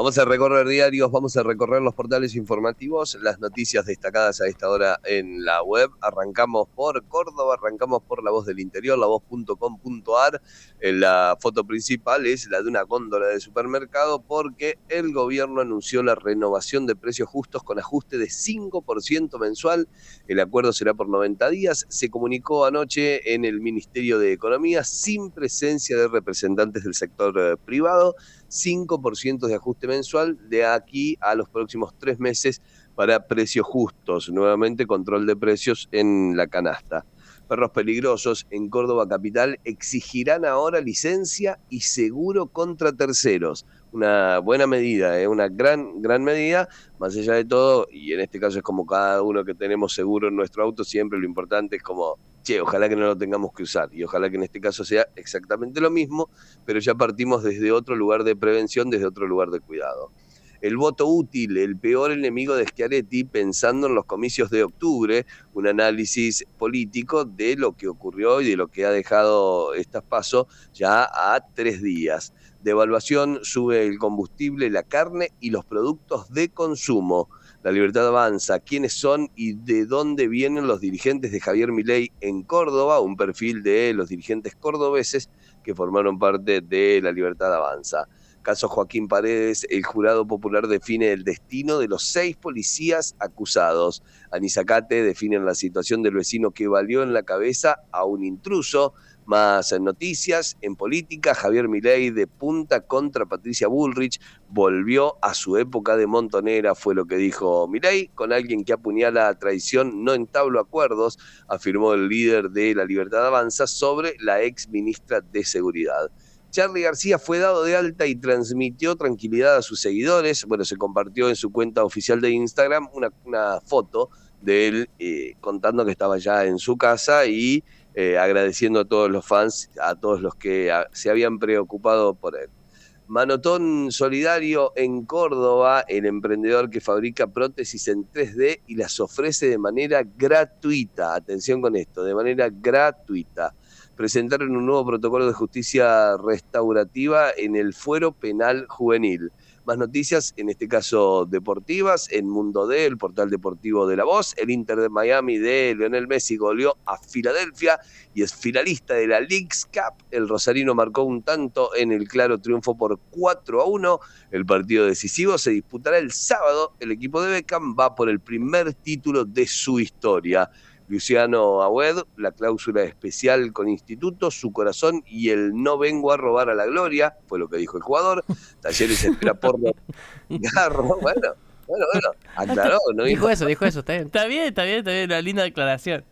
Vamos a recorrer diarios, vamos a recorrer los portales informativos, las noticias destacadas a esta hora en la web. Arrancamos por Córdoba, arrancamos por La Voz del Interior, lavoz.com.ar. La foto principal es la de una góndola de supermercado porque el gobierno anunció la renovación de precios justos con ajuste de 5% mensual. El acuerdo será por 90 días. Se comunicó anoche en el Ministerio de Economía sin presencia de representantes del sector eh, privado. 5% de ajuste mensual de aquí a los próximos tres meses para precios justos. Nuevamente control de precios en la canasta. Perros peligrosos en Córdoba Capital exigirán ahora licencia y seguro contra terceros. Una buena medida, ¿eh? una gran, gran medida, más allá de todo, y en este caso es como cada uno que tenemos seguro en nuestro auto, siempre lo importante es como che, ojalá que no lo tengamos que usar y ojalá que en este caso sea exactamente lo mismo, pero ya partimos desde otro lugar de prevención, desde otro lugar de cuidado. El voto útil, el peor enemigo de Schiaretti, pensando en los comicios de octubre, un análisis político de lo que ocurrió y de lo que ha dejado estas pasos ya a tres días. Devaluación sube el combustible, la carne y los productos de consumo. La Libertad Avanza, quiénes son y de dónde vienen los dirigentes de Javier Milei en Córdoba, un perfil de los dirigentes cordobeses que formaron parte de La Libertad Avanza. Caso Joaquín Paredes, el jurado popular define el destino de los seis policías acusados. Anisacate define la situación del vecino que valió en la cabeza a un intruso. Más noticias en política, Javier Milei de punta contra Patricia Bullrich, volvió a su época de montonera, fue lo que dijo Milei, con alguien que apuñala a traición no entablo acuerdos, afirmó el líder de La Libertad Avanza sobre la ex ministra de Seguridad. Charlie García fue dado de alta y transmitió tranquilidad a sus seguidores. Bueno, se compartió en su cuenta oficial de Instagram una, foto de él eh, contando que estaba ya en su casa y eh, agradeciendo a todos los fans, a todos los que se habían preocupado por él. Manotón Solidario en Córdoba, el emprendedor que fabrica prótesis en 3D y las ofrece de manera gratuita. Atención con esto, de manera gratuita presentaron un nuevo protocolo de justicia restaurativa en el fuero penal juvenil. Más noticias, en este caso deportivas, en Mundo D, el portal deportivo de La Voz, el Inter de Miami de Lionel Messi goleó a Filadelfia y es finalista de la League's Cup. El Rosarino marcó un tanto en el claro triunfo por 4 a 1. El partido decisivo se disputará el sábado. El equipo de Beckham va por el primer título de su historia. Luciano Agüed, la cláusula especial con Instituto, su corazón y el no vengo a robar a la gloria, fue lo que dijo el jugador. Talleres espera por Garro, bueno, bueno, bueno, aclaró, ¿no? Dijo, eso, dijo eso, está bien. Está bien, está bien, está bien, una linda declaración.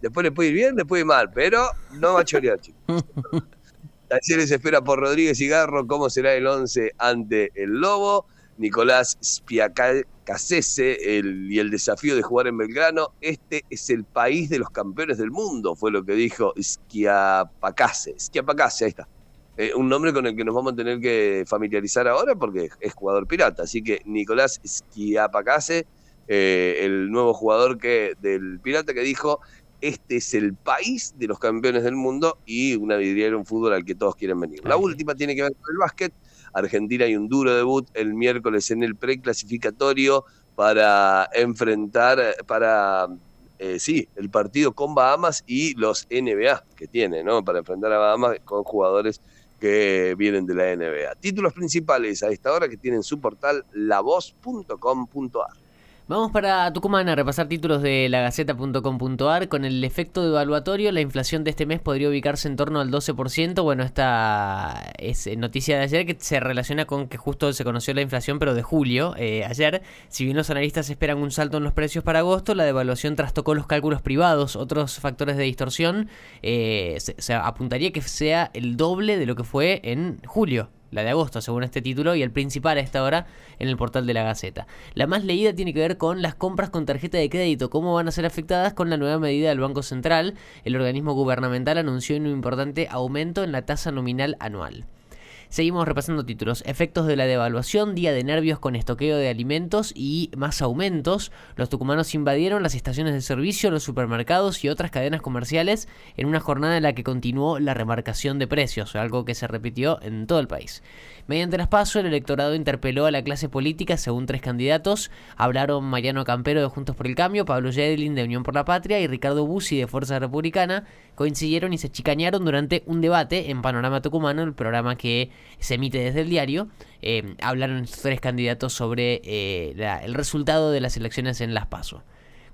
Después le puede ir bien, después ir mal, pero no va a chorear, chicos. Talleres espera por Rodríguez y Garro, ¿cómo será el 11 ante el Lobo? Nicolás Spiacal el, y el desafío de jugar en Belgrano. Este es el país de los campeones del mundo, fue lo que dijo Schiapacase. Schiapacase, ahí está. Eh, un nombre con el que nos vamos a tener que familiarizar ahora porque es jugador pirata. Así que Nicolás Schiapacase, eh, el nuevo jugador que, del pirata que dijo, este es el país de los campeones del mundo y una vidriera, un fútbol al que todos quieren venir. La última tiene que ver con el básquet. Argentina hay un duro debut el miércoles en el preclasificatorio para enfrentar, para, eh, sí, el partido con Bahamas y los NBA que tiene, ¿no? Para enfrentar a Bahamas con jugadores que vienen de la NBA. Títulos principales a esta hora que tienen su portal lavoz.com.ar. Vamos para Tucumán a repasar títulos de la Gaceta.com.ar. Con el efecto evaluatorio, la inflación de este mes podría ubicarse en torno al 12%. Bueno, esta es noticia de ayer que se relaciona con que justo se conoció la inflación, pero de julio, eh, ayer. Si bien los analistas esperan un salto en los precios para agosto, la devaluación trastocó los cálculos privados. Otros factores de distorsión eh, se apuntaría que sea el doble de lo que fue en julio la de agosto según este título y el principal a esta hora en el portal de la Gaceta. La más leída tiene que ver con las compras con tarjeta de crédito, cómo van a ser afectadas con la nueva medida del Banco Central. El organismo gubernamental anunció un importante aumento en la tasa nominal anual. Seguimos repasando títulos. Efectos de la devaluación, día de nervios con estoqueo de alimentos y más aumentos. Los tucumanos invadieron las estaciones de servicio, los supermercados y otras cadenas comerciales en una jornada en la que continuó la remarcación de precios, algo que se repitió en todo el país. Mediante las pasos, el electorado interpeló a la clase política según tres candidatos. Hablaron Mariano Campero de Juntos por el Cambio, Pablo Yedlin de Unión por la Patria y Ricardo Bussi de Fuerza Republicana. Coincidieron y se chicañaron durante un debate en Panorama Tucumano, el programa que se emite desde el diario. Eh, hablaron tres candidatos sobre eh, el resultado de las elecciones en Las Pasos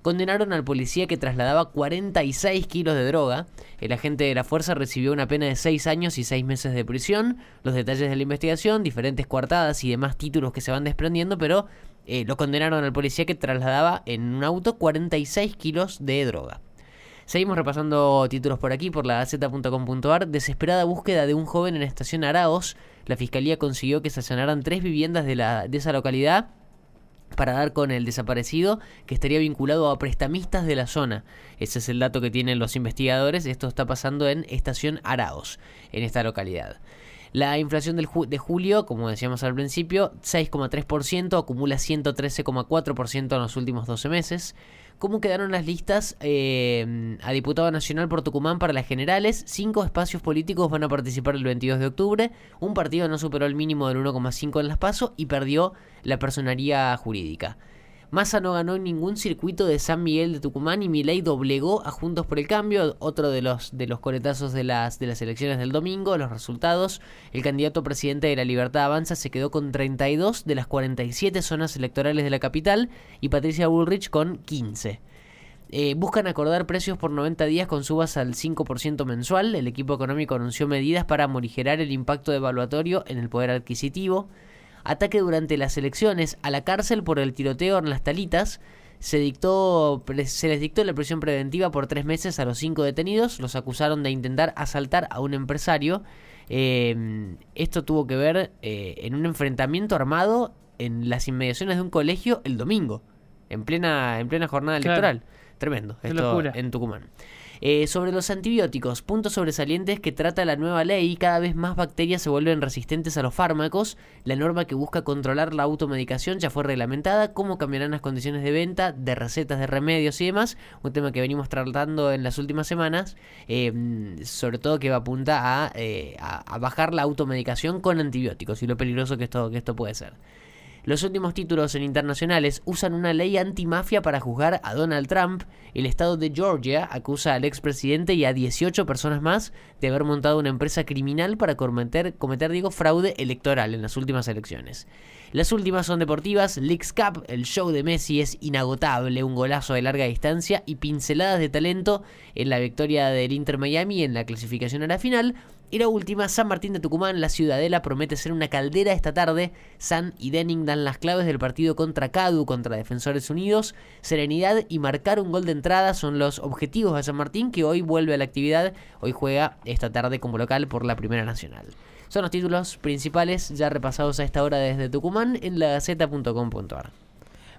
condenaron al policía que trasladaba 46 kilos de droga. El agente de la fuerza recibió una pena de 6 años y 6 meses de prisión. Los detalles de la investigación, diferentes coartadas y demás títulos que se van desprendiendo, pero eh, lo condenaron al policía que trasladaba en un auto 46 kilos de droga. Seguimos repasando títulos por aquí, por la z.com.ar. Desesperada búsqueda de un joven en estación Araos. La fiscalía consiguió que estacionaran tres viviendas de, la, de esa localidad para dar con el desaparecido que estaría vinculado a prestamistas de la zona. Ese es el dato que tienen los investigadores. Esto está pasando en Estación Araos, en esta localidad. La inflación del de julio, como decíamos al principio, 6,3%, acumula 113,4% en los últimos 12 meses. ¿Cómo quedaron las listas eh, a diputado nacional por Tucumán para las generales? Cinco espacios políticos van a participar el 22 de octubre. Un partido no superó el mínimo del 1,5 en las PASO y perdió la personería jurídica. Massa no ganó en ningún circuito de San Miguel de Tucumán y Milei doblegó a Juntos por el Cambio, otro de los, de los coletazos de las, de las elecciones del domingo, los resultados. El candidato presidente de la Libertad Avanza se quedó con 32 de las 47 zonas electorales de la capital y Patricia Bullrich con 15. Eh, buscan acordar precios por 90 días con subas al 5% mensual. El equipo económico anunció medidas para morigerar el impacto evaluatorio en el poder adquisitivo ataque durante las elecciones a la cárcel por el tiroteo en las talitas. Se, dictó, se les dictó la prisión preventiva por tres meses a los cinco detenidos. Los acusaron de intentar asaltar a un empresario. Em, esto tuvo que ver eh, en un enfrentamiento armado en las inmediaciones de un colegio el domingo, en plena, en plena jornada electoral. Tremendo, esto en Tucumán. Eh, sobre los antibióticos, puntos sobresalientes que trata la nueva ley, cada vez más bacterias se vuelven resistentes a los fármacos. La norma que busca controlar la automedicación ya fue reglamentada. ¿Cómo cambiarán las condiciones de venta de recetas de remedios y demás? Un tema que venimos tratando en las últimas semanas, em, sobre todo que apunta a, eh, a, a bajar la automedicación con antibióticos y lo peligroso que esto, que esto puede ser. Los últimos títulos en internacionales usan una ley antimafia para juzgar a Donald Trump. El estado de Georgia acusa al expresidente y a 18 personas más de haber montado una empresa criminal para cometer, fraude electoral en las últimas elecciones. Las últimas son deportivas, Leagues Cup, el show de Messi es inagotable, un golazo de larga distancia y pinceladas de talento en la victoria del Inter Miami en la clasificación a la final, y la última, San Martín de Tucumán, la Ciudadela promete ser una caldera esta tarde. San y Denning dan las claves del partido contra Cadu, contra Defensores Unidos. Serenidad y marcar un gol de entrada son los objetivos de San Martín, que hoy vuelve a la actividad. Hoy juega esta tarde como local por la Primera Nacional. Son los títulos principales ya repasados a esta hora desde Tucumán en la gaceta.com.ar.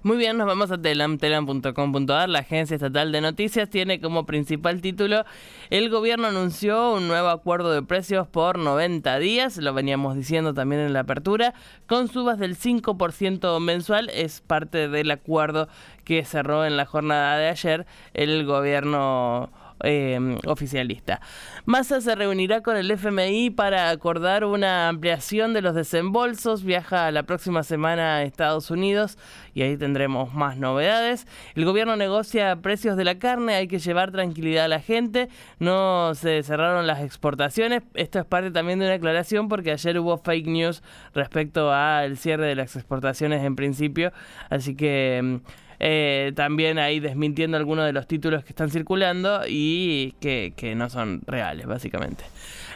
Muy bien, nos vamos a telam, telam.com.ar. La agencia estatal de noticias tiene como principal título El gobierno anunció un nuevo acuerdo de precios por 90 días, lo veníamos diciendo también en la apertura, con subas del 5% mensual. Es parte del acuerdo que cerró en la jornada de ayer el gobierno eh, oficialista. Massa se reunirá con el FMI para acordar una ampliación de los desembolsos. Viaja la próxima semana a Estados Unidos y ahí tendremos más novedades. El gobierno negocia precios de la carne, hay que llevar tranquilidad a la gente. No se cerraron las exportaciones. Esto es parte también de una aclaración porque ayer hubo fake news respecto al cierre de las exportaciones en principio. Así que mm, eh, también ahí desmintiendo algunos de los títulos que están circulando y que, no son reales, básicamente.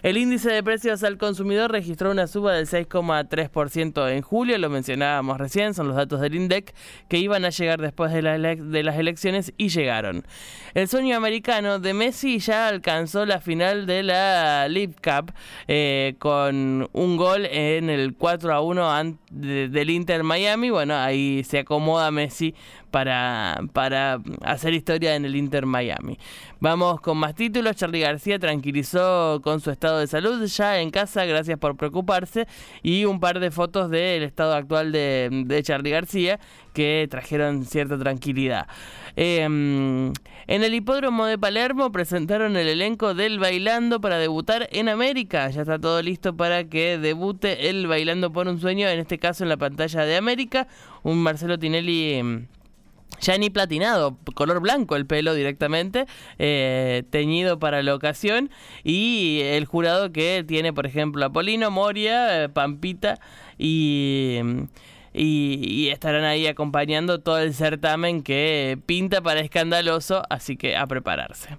El índice de precios al consumidor registró una suba del 6,3% en julio, lo mencionábamos recién, son los datos del INDEC que iban a llegar después de, las elecciones y llegaron. El sueño americano de Messi ya alcanzó la final de la League Cup eh, con un gol en el 4 a 1 del Inter Miami. Bueno, ahí se acomoda Messi para, para hacer historia en el Inter Miami. Vamos con más títulos. Charlie García tranquilizó con su estado de salud ya en casa, gracias por preocuparse, y un par de fotos del estado actual de, de Charlie García que trajeron cierta tranquilidad. Em, en el hipódromo de Palermo presentaron el elenco del Bailando para debutar en América. Ya está todo listo para que debute el Bailando por un Sueño, en este caso en la pantalla de América. Un Marcelo Tinelli em, ya ni platinado, color blanco el pelo directamente, eh, teñido para la ocasión, y el jurado que tiene, por ejemplo, a Polino, Moria, eh, Pampita y, y, estarán ahí acompañando todo el certamen que pinta para escandaloso, así que a prepararse.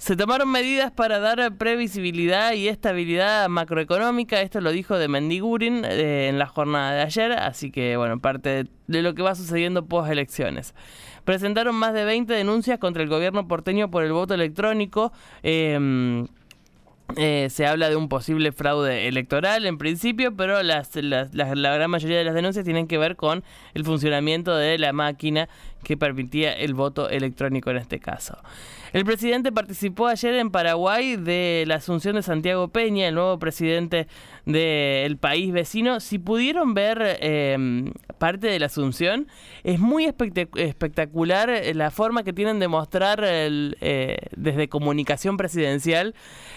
Se tomaron medidas para dar previsibilidad y estabilidad macroeconómica, esto lo dijo de Mendigurin eh, en la jornada de ayer, así que bueno, parte de lo que va sucediendo post elecciones. Presentaron más de 20 denuncias contra el gobierno porteño por el voto electrónico. Em, eh, se habla de un posible fraude electoral en principio, pero las, la gran mayoría de las denuncias tienen que ver con el funcionamiento de la máquina que permitía el voto electrónico en este caso. El presidente participó ayer en Paraguay de la asunción de Santiago Peña, el nuevo presidente del país vecino. Si pudieron ver em, parte de la asunción, es muy espectacular la forma que tienen de mostrar eh, desde comunicación presidencial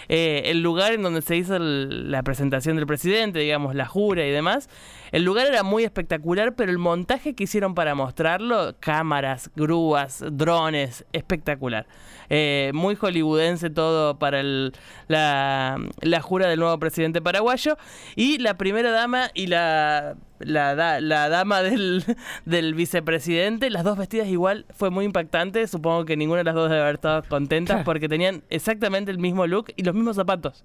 eh, el lugar en donde se hizo la presentación del presidente, digamos, la jura y demás. El lugar era muy espectacular, pero el montaje que hicieron para mostrarlo, cámaras, grúas, drones, espectacular. Eh, muy hollywoodense todo para la, la jura del nuevo presidente paraguayo. Y la primera dama y la la, la dama del, del, vicepresidente, las dos vestidas igual, fue muy impactante. Supongo que ninguna de las dos debe haber estado contentas porque tenían exactamente el mismo look y los mismos zapatos.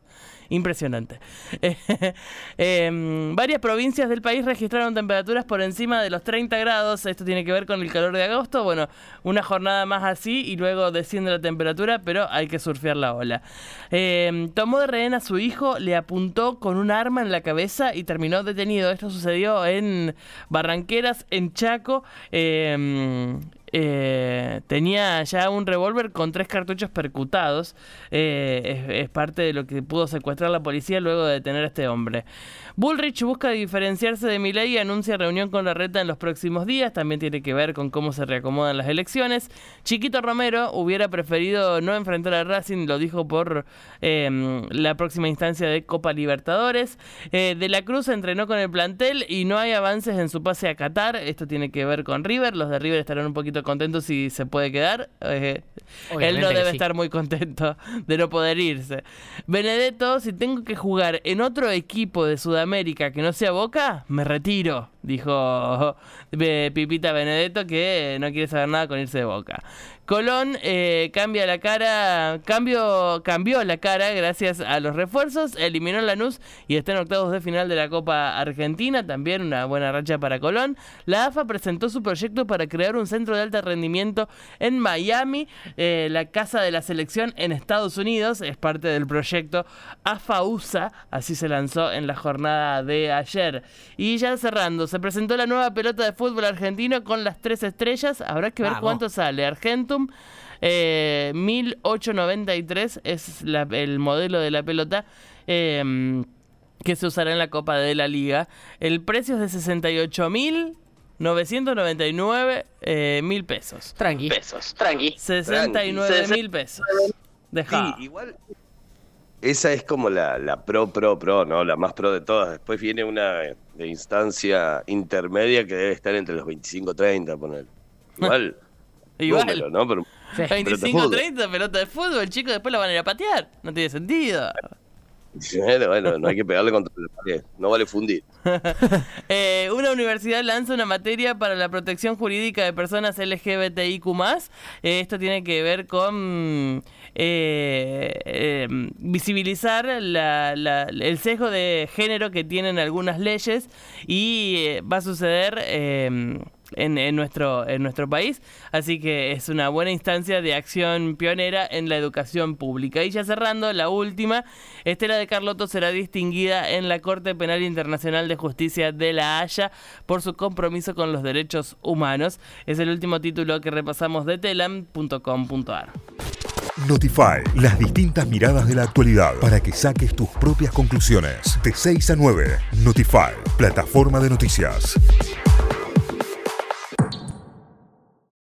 Impresionante. Em, varias provincias del país registraron temperaturas por encima de los 30 grados. Esto tiene que ver con el calor de agosto. Bueno, una jornada más así y luego desciende la temperatura, pero hay que surfear la ola. Em, tomó de rehén a su hijo, le apuntó con un arma en la cabeza y terminó detenido. Esto sucedió en Barranqueras, en Chaco. Eh, eh, tenía ya un revólver con tres cartuchos percutados. Eh, es, parte de lo que pudo secuestrar la policía luego de detener a este hombre. Bullrich busca diferenciarse de Milei y anuncia reunión con la reta en los próximos días. También tiene que ver con cómo se reacomodan las elecciones. Chiquito Romero hubiera preferido no enfrentar a Racing, lo dijo por em, la próxima instancia de Copa Libertadores. Eh, de la Cruz entrenó con el plantel y no hay avances en su pase a Qatar. Esto tiene que ver con River. Los de River estarán un poquito contentos si se puede quedar. Eh, él no debe estar muy contento de no poder irse. Benedetto, si tengo que jugar en otro equipo de Sudamérica que no sea Boca, me retiro dijo Pipita Benedetto que no quiere saber nada con irse de boca. Colón eh, cambia la cara, cambio, cambió la cara gracias a los refuerzos, eliminó Lanús y está en octavos de final de la Copa Argentina, también una buena racha para Colón. La AFA presentó su proyecto para crear un centro de alto rendimiento en Miami, eh, la casa de la selección en Estados Unidos, es parte del proyecto AFA USA, así se lanzó en la jornada de ayer. Y ya cerrando, se presentó la nueva pelota de fútbol argentino con las tres estrellas. Habrá que ver cuánto sale. Argentum, 1893 eh, es el modelo de la pelota. Em, que se usará en la Copa de la Liga. El precio es de 68 mil 999 eh, mil pesos. Tranqui. Pesos, tranqui. 69 mil pesos. Deja. Sí, igual esa es como la, la, pro, pro, pro, ¿no? La más pro de todas. Después viene una de instancia intermedia que debe estar entre los 25 30, poner. Igual. Igual. ¿no? 25 30, pelota de fútbol, chicos, después la van a ir a patear. No tiene sentido. Bueno, no hay que pegarle contra la pared, no vale fundir. Eh, una universidad lanza una materia para la protección jurídica de personas LGBTIQ. Eh, esto tiene que ver con eh, em, visibilizar el sesgo de género que tienen algunas leyes y va a suceder en, nuestro, en nuestro país. Así que es una buena instancia de acción pionera en la educación pública. Y ya cerrando, la última, Estela de Carlotto será distinguida en la Corte Penal Internacional de Justicia de La Haya por su compromiso con los derechos humanos. Es el último título que repasamos de telam.com.ar. Notify, las distintas miradas de la actualidad para que saques tus propias conclusiones. De 6 a 9, Notify, plataforma de noticias.